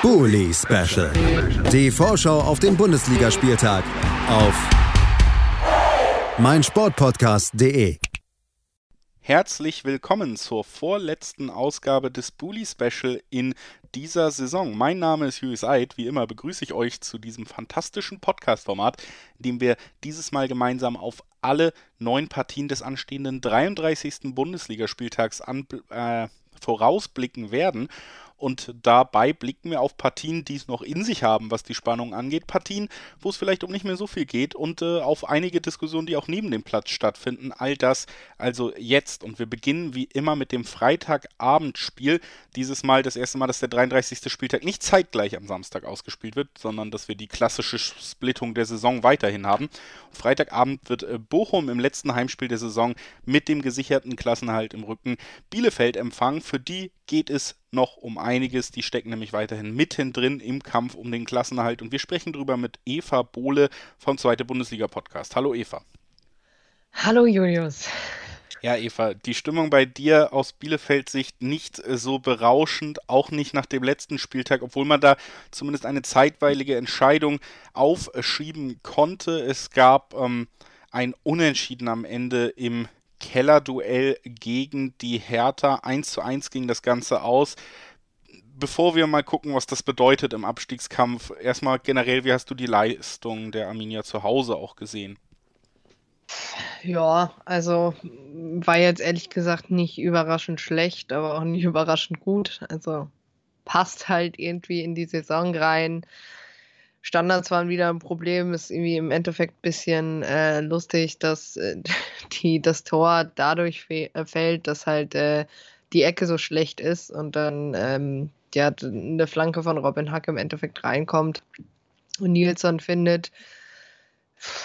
Bully Special. Die Vorschau auf den Bundesligaspieltag auf meinsportpodcast.de. Herzlich willkommen zur vorletzten Ausgabe des Bully Special in dieser Saison. Mein Name ist Julius Eid. Wie immer begrüße ich euch zu diesem fantastischen Podcast-Format, in dem wir dieses Mal gemeinsam auf alle neun Partien des anstehenden 33. Bundesligaspieltags an, äh, vorausblicken werden. Und dabei blicken wir auf Partien, die es noch in sich haben, was die Spannung angeht. Partien, wo es vielleicht um nicht mehr so viel geht und äh, auf einige Diskussionen, die auch neben dem Platz stattfinden. All das also jetzt. Und wir beginnen wie immer mit dem Freitagabendspiel. Dieses Mal das erste Mal, dass der 33. Spieltag nicht zeitgleich am Samstag ausgespielt wird, sondern dass wir die klassische Splittung der Saison weiterhin haben. Freitagabend wird äh, Bochum im letzten Heimspiel der Saison mit dem gesicherten Klassenhalt im Rücken Bielefeld empfangen. Für die geht es noch um einiges. Die stecken nämlich weiterhin mittendrin im Kampf um den Klassenerhalt. Und wir sprechen darüber mit Eva Bohle vom Zweite Bundesliga Podcast. Hallo Eva. Hallo Julius. Ja, Eva, die Stimmung bei dir aus Bielefeld-Sicht nicht äh, so berauschend, auch nicht nach dem letzten Spieltag, obwohl man da zumindest eine zeitweilige Entscheidung aufschieben konnte. Es gab ähm, ein Unentschieden am Ende im Kellerduell gegen die Hertha. 1 zu 1 ging das Ganze aus. Bevor wir mal gucken, was das bedeutet im Abstiegskampf, erstmal generell, wie hast du die Leistung der Arminia zu Hause auch gesehen? Ja, also war jetzt ehrlich gesagt nicht überraschend schlecht, aber auch nicht überraschend gut. Also passt halt irgendwie in die Saison rein. Standards waren wieder ein Problem. Ist irgendwie im Endeffekt ein bisschen äh, lustig, dass äh, die, das Tor dadurch äh, fällt, dass halt äh, die Ecke so schlecht ist und dann ähm, ja, eine Flanke von Robin Hack im Endeffekt reinkommt und Nilsson findet.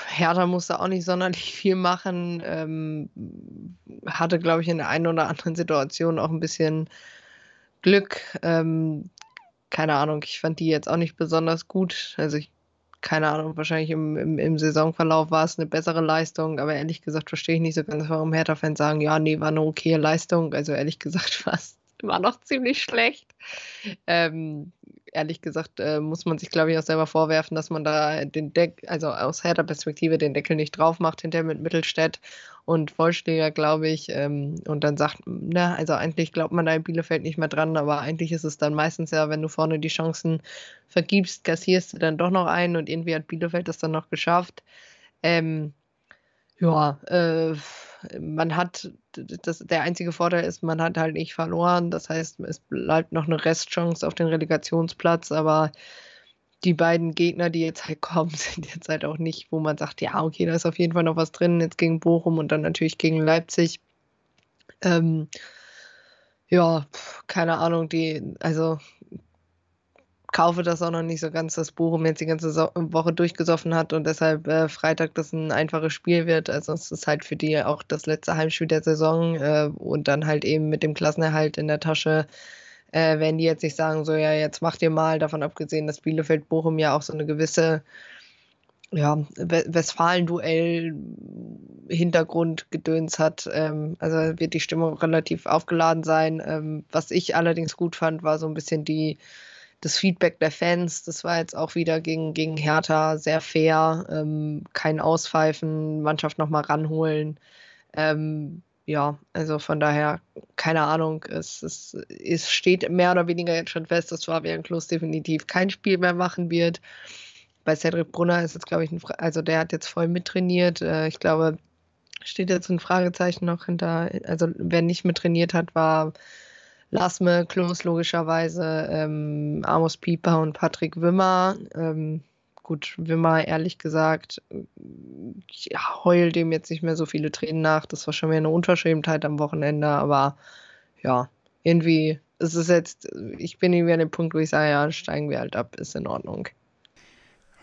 Hertha musste auch nicht sonderlich viel machen. Ähm, hatte, glaube ich, in der einen oder anderen Situation auch ein bisschen Glück. Ähm, keine Ahnung, ich fand die jetzt auch nicht besonders gut. Also ich, keine Ahnung, wahrscheinlich im, im, im Saisonverlauf war es eine bessere Leistung, aber ehrlich gesagt verstehe ich nicht so ganz, warum Hertha-Fans sagen, ja, nee, war eine okaye Leistung. Also ehrlich gesagt war noch ziemlich schlecht. Ähm, ehrlich gesagt äh, muss man sich, glaube ich, auch selber vorwerfen, dass man da den Deck, also aus härter Perspektive den Deckel nicht drauf macht, hinterher mit Mittelstädt und Vollschläger, glaube ich. Ähm, und dann sagt, na, also eigentlich glaubt man da in Bielefeld nicht mehr dran, aber eigentlich ist es dann meistens ja, wenn du vorne die Chancen vergibst, kassierst du dann doch noch einen und irgendwie hat Bielefeld das dann noch geschafft. Ähm, ja, äh, man hat, das, der einzige Vorteil ist, man hat halt nicht verloren. Das heißt, es bleibt noch eine Restchance auf den Relegationsplatz, aber die beiden Gegner, die jetzt halt kommen, sind jetzt halt auch nicht, wo man sagt, ja, okay, da ist auf jeden Fall noch was drin, jetzt gegen Bochum und dann natürlich gegen Leipzig. Ähm, ja, keine Ahnung, die, also kaufe das auch noch nicht so ganz, dass Bochum jetzt die ganze so Woche durchgesoffen hat und deshalb äh, Freitag das ein einfaches Spiel wird. Also es ist halt für die auch das letzte Heimspiel der Saison äh, und dann halt eben mit dem Klassenerhalt in der Tasche äh, werden die jetzt nicht sagen, so ja, jetzt macht ihr mal, davon abgesehen, dass Bielefeld Bochum ja auch so eine gewisse ja, Westfalen-Duell Hintergrundgedöns hat. Ähm, also wird die Stimmung relativ aufgeladen sein. Ähm, was ich allerdings gut fand, war so ein bisschen die das Feedback der Fans, das war jetzt auch wieder gegen, gegen Hertha sehr fair. Ähm, kein Auspfeifen, Mannschaft nochmal ranholen. Ähm, ja, also von daher, keine Ahnung, es, es, es steht mehr oder weniger jetzt schon fest, dass Fabian Klos definitiv kein Spiel mehr machen wird. Bei Cedric Brunner ist jetzt, glaube ich, ein, also der hat jetzt voll mittrainiert. Äh, ich glaube, steht jetzt ein Fragezeichen noch hinter, also wer nicht mittrainiert hat, war Lasme, Klos logischerweise, ähm, Amos Pieper und Patrick Wimmer. Ähm, gut, Wimmer, ehrlich gesagt, ich heul dem jetzt nicht mehr so viele Tränen nach. Das war schon mehr eine Unverschämtheit am Wochenende, aber ja, irgendwie ist es jetzt, ich bin irgendwie an dem Punkt, wo ich sage, ja, steigen wir halt ab, ist in Ordnung.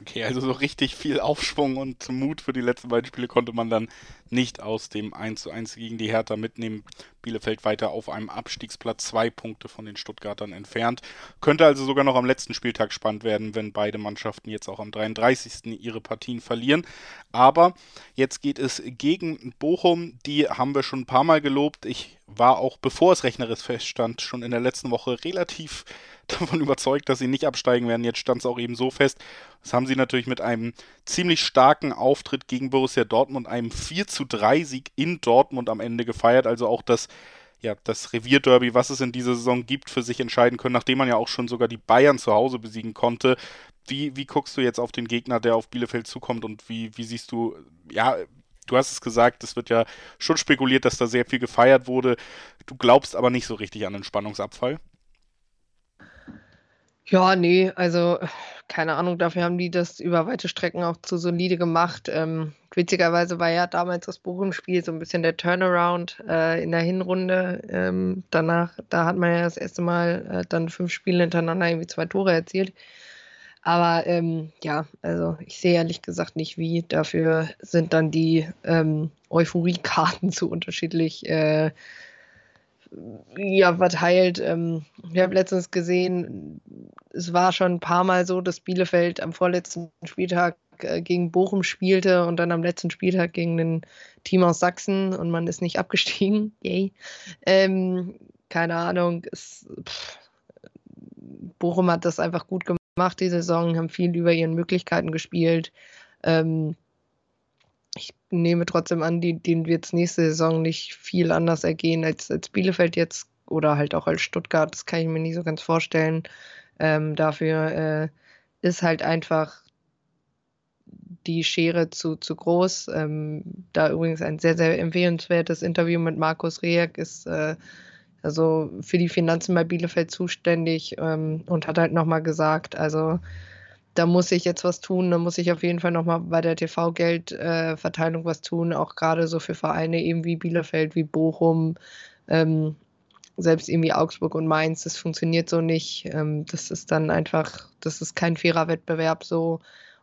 Okay, also so richtig viel Aufschwung und Mut für die letzten beiden Spiele konnte man dann nicht aus dem 1 zu 1 gegen die Hertha mitnehmen. Bielefeld weiter auf einem Abstiegsplatz, zwei Punkte von den Stuttgartern entfernt. Könnte also sogar noch am letzten Spieltag spannend werden, wenn beide Mannschaften jetzt auch am 33. ihre Partien verlieren. Aber jetzt geht es gegen Bochum. Die haben wir schon ein paar Mal gelobt. Ich war auch, bevor es rechnerisch feststand, schon in der letzten Woche relativ davon überzeugt, dass sie nicht absteigen werden. Jetzt stand es auch eben so fest. Das haben sie natürlich mit einem ziemlich starken Auftritt gegen Borussia Dortmund, einem 4 zu 3 Sieg in Dortmund am Ende gefeiert. Also auch das, ja, das Revierderby, was es in dieser Saison gibt, für sich entscheiden können, nachdem man ja auch schon sogar die Bayern zu Hause besiegen konnte. Wie, wie guckst du jetzt auf den Gegner, der auf Bielefeld zukommt und wie, wie siehst du, ja, du hast es gesagt, es wird ja schon spekuliert, dass da sehr viel gefeiert wurde. Du glaubst aber nicht so richtig an den Spannungsabfall. Ja, nee, also keine Ahnung, dafür haben die das über weite Strecken auch zu solide gemacht. Ähm, witzigerweise war ja damals das Bochum-Spiel so ein bisschen der Turnaround äh, in der Hinrunde. Ähm, danach, da hat man ja das erste Mal äh, dann fünf Spiele hintereinander irgendwie zwei Tore erzielt. Aber ähm, ja, also ich sehe ehrlich gesagt nicht wie. Dafür sind dann die ähm, Euphorie-Karten zu unterschiedlich äh, ja, verteilt. Ähm, ich habe letztens gesehen, es war schon ein paar Mal so, dass Bielefeld am vorletzten Spieltag äh, gegen Bochum spielte und dann am letzten Spieltag gegen ein Team aus Sachsen und man ist nicht abgestiegen. Yay. Ähm, keine Ahnung. Es, pff, Bochum hat das einfach gut gemacht die Saison, haben viel über ihren Möglichkeiten gespielt. Ähm, ich nehme trotzdem an, die, denen wird es nächste Saison nicht viel anders ergehen als, als Bielefeld jetzt oder halt auch als Stuttgart. Das kann ich mir nicht so ganz vorstellen. Ähm, dafür äh, ist halt einfach die Schere zu, zu groß. Ähm, da übrigens ein sehr, sehr empfehlenswertes Interview mit Markus Rehek ist äh, also für die Finanzen bei Bielefeld zuständig ähm, und hat halt nochmal gesagt, also da muss ich jetzt was tun, da muss ich auf jeden Fall nochmal bei der TV-Geldverteilung äh, was tun, auch gerade so für Vereine eben wie Bielefeld, wie Bochum, ähm, selbst irgendwie Augsburg und Mainz, das funktioniert so nicht. Ähm, das ist dann einfach, das ist kein fairer Wettbewerb so.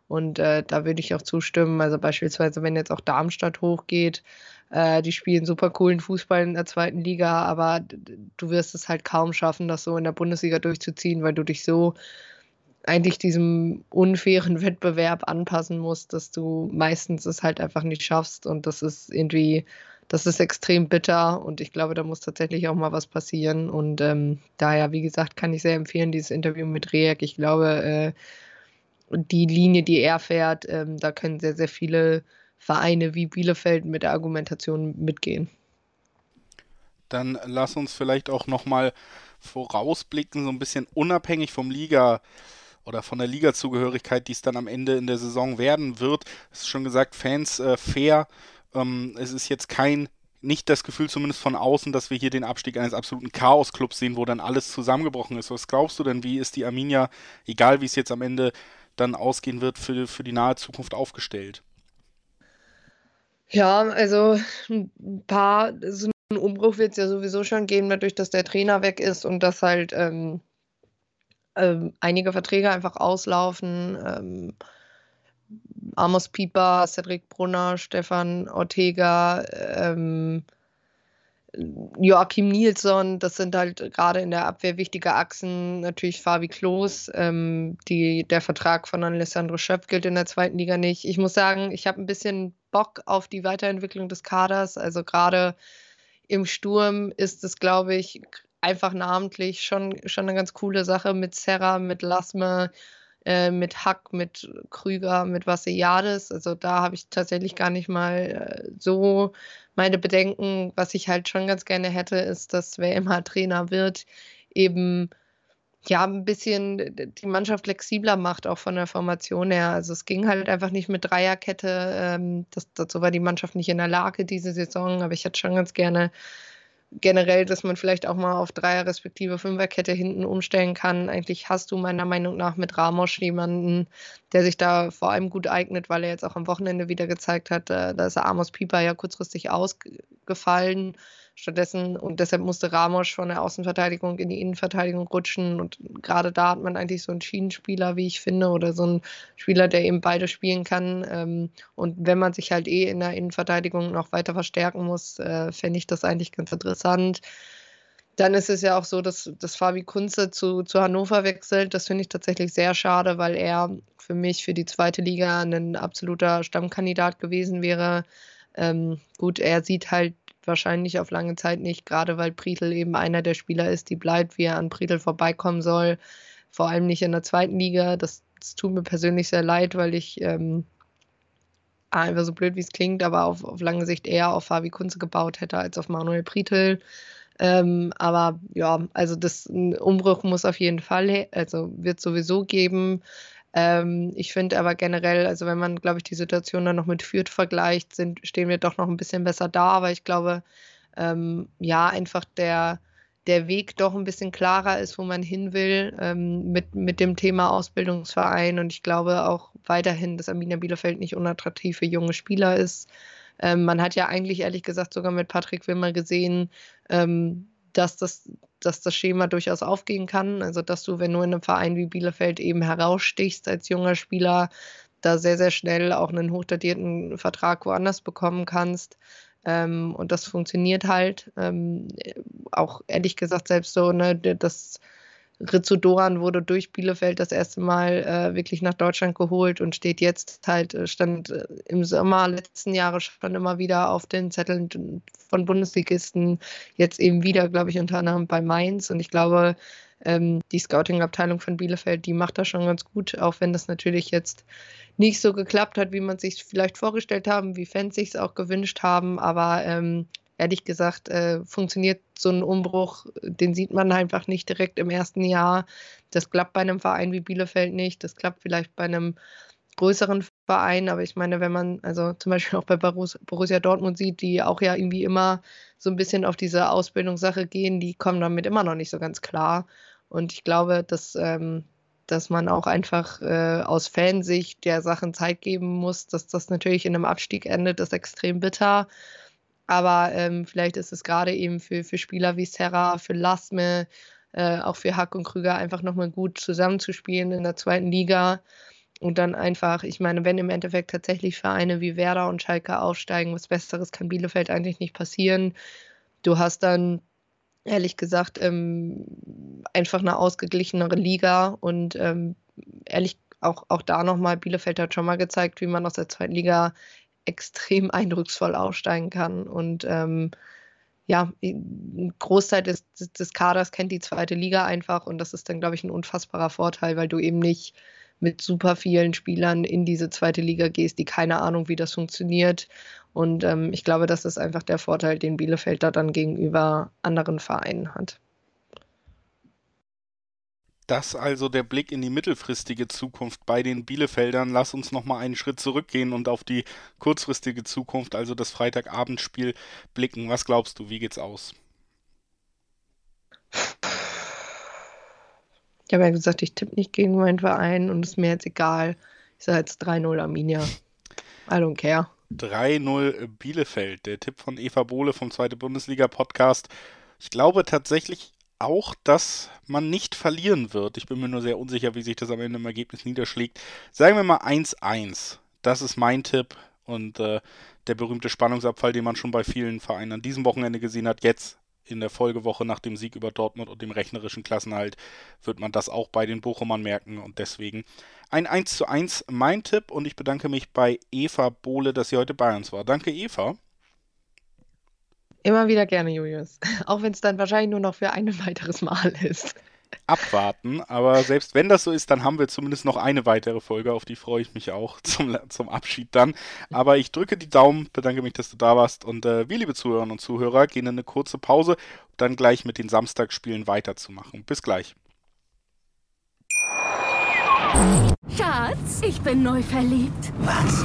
Und äh, da würde ich auch zustimmen. Also beispielsweise, wenn jetzt auch Darmstadt hochgeht, äh, die spielen super coolen Fußball in der zweiten Liga, aber du wirst es halt kaum schaffen, das so in der Bundesliga durchzuziehen, weil du dich so eigentlich diesem unfairen Wettbewerb anpassen musst, dass du meistens es halt einfach nicht schaffst und das ist irgendwie, das ist extrem bitter und ich glaube, da muss tatsächlich auch mal was passieren und ähm, daher, wie gesagt, kann ich sehr empfehlen, dieses Interview mit Reak. Ich glaube, äh, die Linie, die er fährt, ähm, da können sehr, sehr viele Vereine wie Bielefeld mit der Argumentation mitgehen. Dann lass uns vielleicht auch nochmal vorausblicken, so ein bisschen unabhängig vom Liga oder von der Liga-Zugehörigkeit, die es dann am Ende in der Saison werden wird. Es ist schon gesagt, Fans äh, fair. Ähm, es ist jetzt kein, nicht das Gefühl zumindest von außen, dass wir hier den Abstieg eines absoluten Chaos-Clubs sehen, wo dann alles zusammengebrochen ist. Was glaubst du denn, wie ist die Arminia, egal wie es jetzt am Ende dann ausgehen wird, für, für die nahe Zukunft aufgestellt? Ja, also ein paar, so einen Umbruch wird es ja sowieso schon geben, dadurch, dass der Trainer weg ist und dass halt ähm, ähm, einige Verträge einfach auslaufen. Ähm, Amos Pieper, Cedric Brunner, Stefan Ortega, ähm, Joachim Nilsson, das sind halt gerade in der Abwehr wichtige Achsen. Natürlich Fabi Klos, ähm, die, der Vertrag von Alessandro Schöpf gilt in der zweiten Liga nicht. Ich muss sagen, ich habe ein bisschen Bock auf die Weiterentwicklung des Kaders. Also gerade im Sturm ist es, glaube ich, einfach namentlich schon, schon eine ganz coole Sache mit Serra, mit Lasme, äh, mit Hack, mit Krüger, mit Vassiliades. Also da habe ich tatsächlich gar nicht mal äh, so meine Bedenken. Was ich halt schon ganz gerne hätte, ist, dass wer immer Trainer wird, eben ja, ein bisschen die Mannschaft flexibler macht, auch von der Formation her. Also es ging halt einfach nicht mit Dreierkette. Ähm, das, dazu war die Mannschaft nicht in der Lage diese Saison, aber ich hätte schon ganz gerne generell, dass man vielleicht auch mal auf Dreier- respektive Fünferkette hinten umstellen kann. Eigentlich hast du meiner Meinung nach mit Ramos jemanden, der sich da vor allem gut eignet, weil er jetzt auch am Wochenende wieder gezeigt hat, äh, da ist Amos Pieper ja kurzfristig ausgefallen. Stattdessen, und deshalb musste Ramos von der Außenverteidigung in die Innenverteidigung rutschen. Und gerade da hat man eigentlich so einen Schienenspieler, wie ich finde, oder so einen Spieler, der eben beide spielen kann. Ähm, und wenn man sich halt eh in der Innenverteidigung noch weiter verstärken muss, äh, fände ich das eigentlich ganz interessant. Dann ist es ja auch so, dass, dass Fabi Kunze zu, zu Hannover wechselt. Das finde ich tatsächlich sehr schade, weil er für mich für die zweite Liga ein absoluter Stammkandidat gewesen wäre. Ähm, gut, er sieht halt wahrscheinlich auf lange Zeit nicht, gerade weil Prietl eben einer der Spieler ist, die bleibt, wie er an Prietl vorbeikommen soll. Vor allem nicht in der zweiten Liga. Das, das tut mir persönlich sehr leid, weil ich ähm, einfach so blöd wie es klingt, aber auf, auf lange Sicht eher auf Fabi Kunze gebaut hätte als auf Manuel Prietl. Ähm, aber ja, also das Umbruch muss auf jeden Fall, also wird sowieso geben. Ähm, ich finde aber generell, also wenn man, glaube ich, die Situation dann noch mit Fürth vergleicht, sind, stehen wir doch noch ein bisschen besser da. Aber ich glaube, ähm, ja, einfach der, der Weg doch ein bisschen klarer ist, wo man hin will ähm, mit, mit dem Thema Ausbildungsverein. Und ich glaube auch weiterhin, dass Arminia Bielefeld nicht unattraktiv für junge Spieler ist. Ähm, man hat ja eigentlich ehrlich gesagt sogar mit Patrick Wimmer gesehen, ähm, dass, das, dass das Schema durchaus aufgehen kann. Also dass du, wenn du in einem Verein wie Bielefeld eben herausstichst als junger Spieler, da sehr, sehr schnell auch einen hochdatierten Vertrag woanders bekommen kannst. Ähm, und das funktioniert halt. Ähm, auch ehrlich gesagt, selbst so, ne, das Rizzo Doran wurde durch Bielefeld das erste Mal äh, wirklich nach Deutschland geholt und steht jetzt halt, äh, stand äh, im Sommer letzten Jahres schon immer wieder auf den Zetteln von Bundesligisten, jetzt eben wieder, glaube ich, unter anderem bei Mainz. Und ich glaube, ähm, die Scouting-Abteilung von Bielefeld, die macht das schon ganz gut, auch wenn das natürlich jetzt nicht so geklappt hat, wie man sich vielleicht vorgestellt haben, wie Fans sich es auch gewünscht haben. Aber ähm, ehrlich gesagt, äh, funktioniert so ein Umbruch, den sieht man einfach nicht direkt im ersten Jahr. Das klappt bei einem Verein wie Bielefeld nicht, das klappt vielleicht bei einem größeren Verein, aber ich meine, wenn man also zum Beispiel auch bei Borussia Dortmund sieht, die auch ja irgendwie immer so ein bisschen auf diese Ausbildungssache gehen, die kommen damit immer noch nicht so ganz klar. Und ich glaube, dass, ähm, dass man auch einfach äh, aus Fansicht der Sachen Zeit geben muss, dass das natürlich in einem Abstieg endet, ist extrem bitter. Aber ähm, vielleicht ist es gerade eben für, für Spieler wie Serra, für Lasme, äh, auch für Hack und Krüger einfach nochmal gut zusammenzuspielen in der zweiten Liga. Und dann einfach, ich meine, wenn im Endeffekt tatsächlich Vereine wie Werder und Schalke aufsteigen, was Besseres kann Bielefeld eigentlich nicht passieren. Du hast dann ehrlich gesagt ähm, einfach eine ausgeglichenere Liga und ähm, ehrlich auch, auch da nochmal, Bielefeld hat schon mal gezeigt, wie man aus der zweiten Liga extrem eindrucksvoll aufsteigen kann. Und ähm, ja, ein Großteil des, des Kaders kennt die zweite Liga einfach und das ist dann, glaube ich, ein unfassbarer Vorteil, weil du eben nicht mit super vielen Spielern in diese zweite Liga gehst, die keine Ahnung, wie das funktioniert. Und ähm, ich glaube, das ist einfach der Vorteil, den Bielefeld da dann gegenüber anderen Vereinen hat. Das also der Blick in die mittelfristige Zukunft bei den Bielefeldern. Lass uns nochmal einen Schritt zurückgehen und auf die kurzfristige Zukunft, also das Freitagabendspiel, blicken. Was glaubst du, wie geht's aus? Ich habe ja gesagt, ich tippe nicht gegen meinen Verein und es ist mir jetzt egal. Ich sage jetzt 3-0 Arminia. I don't care. 3-0 Bielefeld, der Tipp von Eva Bohle vom Zweite Bundesliga-Podcast. Ich glaube tatsächlich auch, dass man nicht verlieren wird. Ich bin mir nur sehr unsicher, wie sich das am Ende im Ergebnis niederschlägt. Sagen wir mal 1-1. Das ist mein Tipp. Und äh, der berühmte Spannungsabfall, den man schon bei vielen Vereinen an diesem Wochenende gesehen hat, jetzt in der Folgewoche nach dem Sieg über Dortmund und dem rechnerischen Klassenhalt, wird man das auch bei den Bochumern merken. Und deswegen ein 1 zu 1 mein Tipp. Und ich bedanke mich bei Eva Bohle, dass sie heute bei uns war. Danke, Eva. Immer wieder gerne, Julius. Auch wenn es dann wahrscheinlich nur noch für ein weiteres Mal ist. Abwarten, aber selbst wenn das so ist, dann haben wir zumindest noch eine weitere Folge, auf die freue ich mich auch zum, zum Abschied dann. Aber ich drücke die Daumen, bedanke mich, dass du da warst und äh, wir, liebe Zuhörerinnen und Zuhörer, gehen in eine kurze Pause, um dann gleich mit den Samstagsspielen weiterzumachen. Bis gleich. Schatz, ich bin neu verliebt. Was?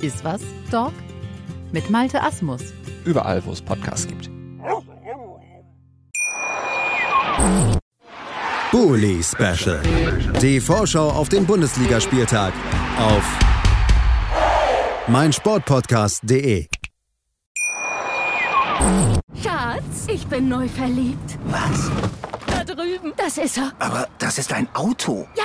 Iswas Dog mit Malte Asmus. Überall, wo es Podcasts gibt. Bully Special. Die Vorschau auf den Bundesligaspieltag auf meinsportpodcast.de. Schatz, ich bin neu verliebt. Was? Da drüben. Das ist er. Aber das ist ein Auto. Ja,